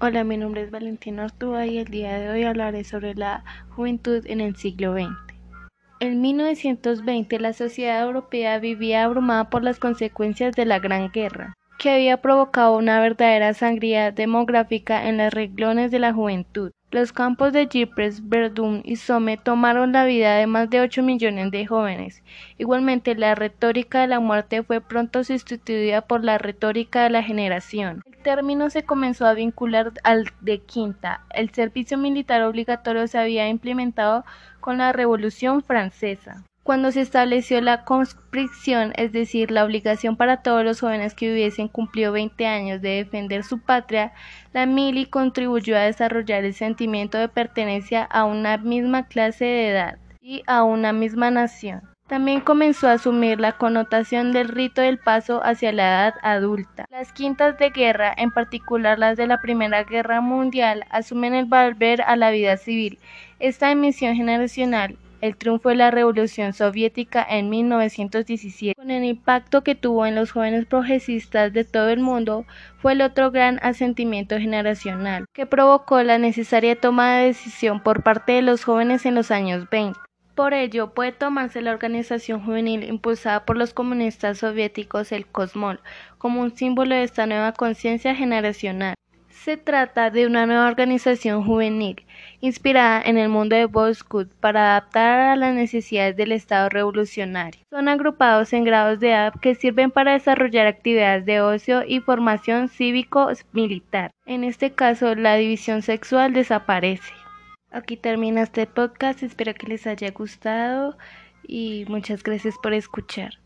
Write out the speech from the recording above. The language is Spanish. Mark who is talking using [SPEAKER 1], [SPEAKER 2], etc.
[SPEAKER 1] Hola, mi nombre es Valentina Ortúa y el día de hoy hablaré sobre la juventud en el siglo XX. En 1920 la sociedad europea vivía abrumada por las consecuencias de la Gran Guerra, que había provocado una verdadera sangría demográfica en las reglones de la juventud. Los campos de Ypres, Verdun y Somme tomaron la vida de más de 8 millones de jóvenes. Igualmente, la retórica de la muerte fue pronto sustituida por la retórica de la generación. El término se comenzó a vincular al de quinta. El servicio militar obligatorio se había implementado con la Revolución Francesa. Cuando se estableció la conscripción, es decir, la obligación para todos los jóvenes que hubiesen cumplido 20 años de defender su patria, la mili contribuyó a desarrollar el sentimiento de pertenencia a una misma clase de edad y a una misma nación. También comenzó a asumir la connotación del rito del paso hacia la edad adulta. Las quintas de guerra, en particular las de la Primera Guerra Mundial, asumen el volver a la vida civil. Esta emisión generacional el triunfo de la Revolución Soviética en 1917, con el impacto que tuvo en los jóvenes progresistas de todo el mundo, fue el otro gran asentimiento generacional, que provocó la necesaria toma de decisión por parte de los jóvenes en los años 20. Por ello, puede tomarse la organización juvenil impulsada por los comunistas soviéticos, el Kosmol, como un símbolo de esta nueva conciencia generacional. Se trata de una nueva organización juvenil, inspirada en el mundo de Boy Scout para adaptar a las necesidades del Estado revolucionario. Son agrupados en grados de edad que sirven para desarrollar actividades de ocio y formación cívico-militar. En este caso, la división sexual desaparece. Aquí termina este podcast, espero que les haya gustado y muchas gracias por escuchar.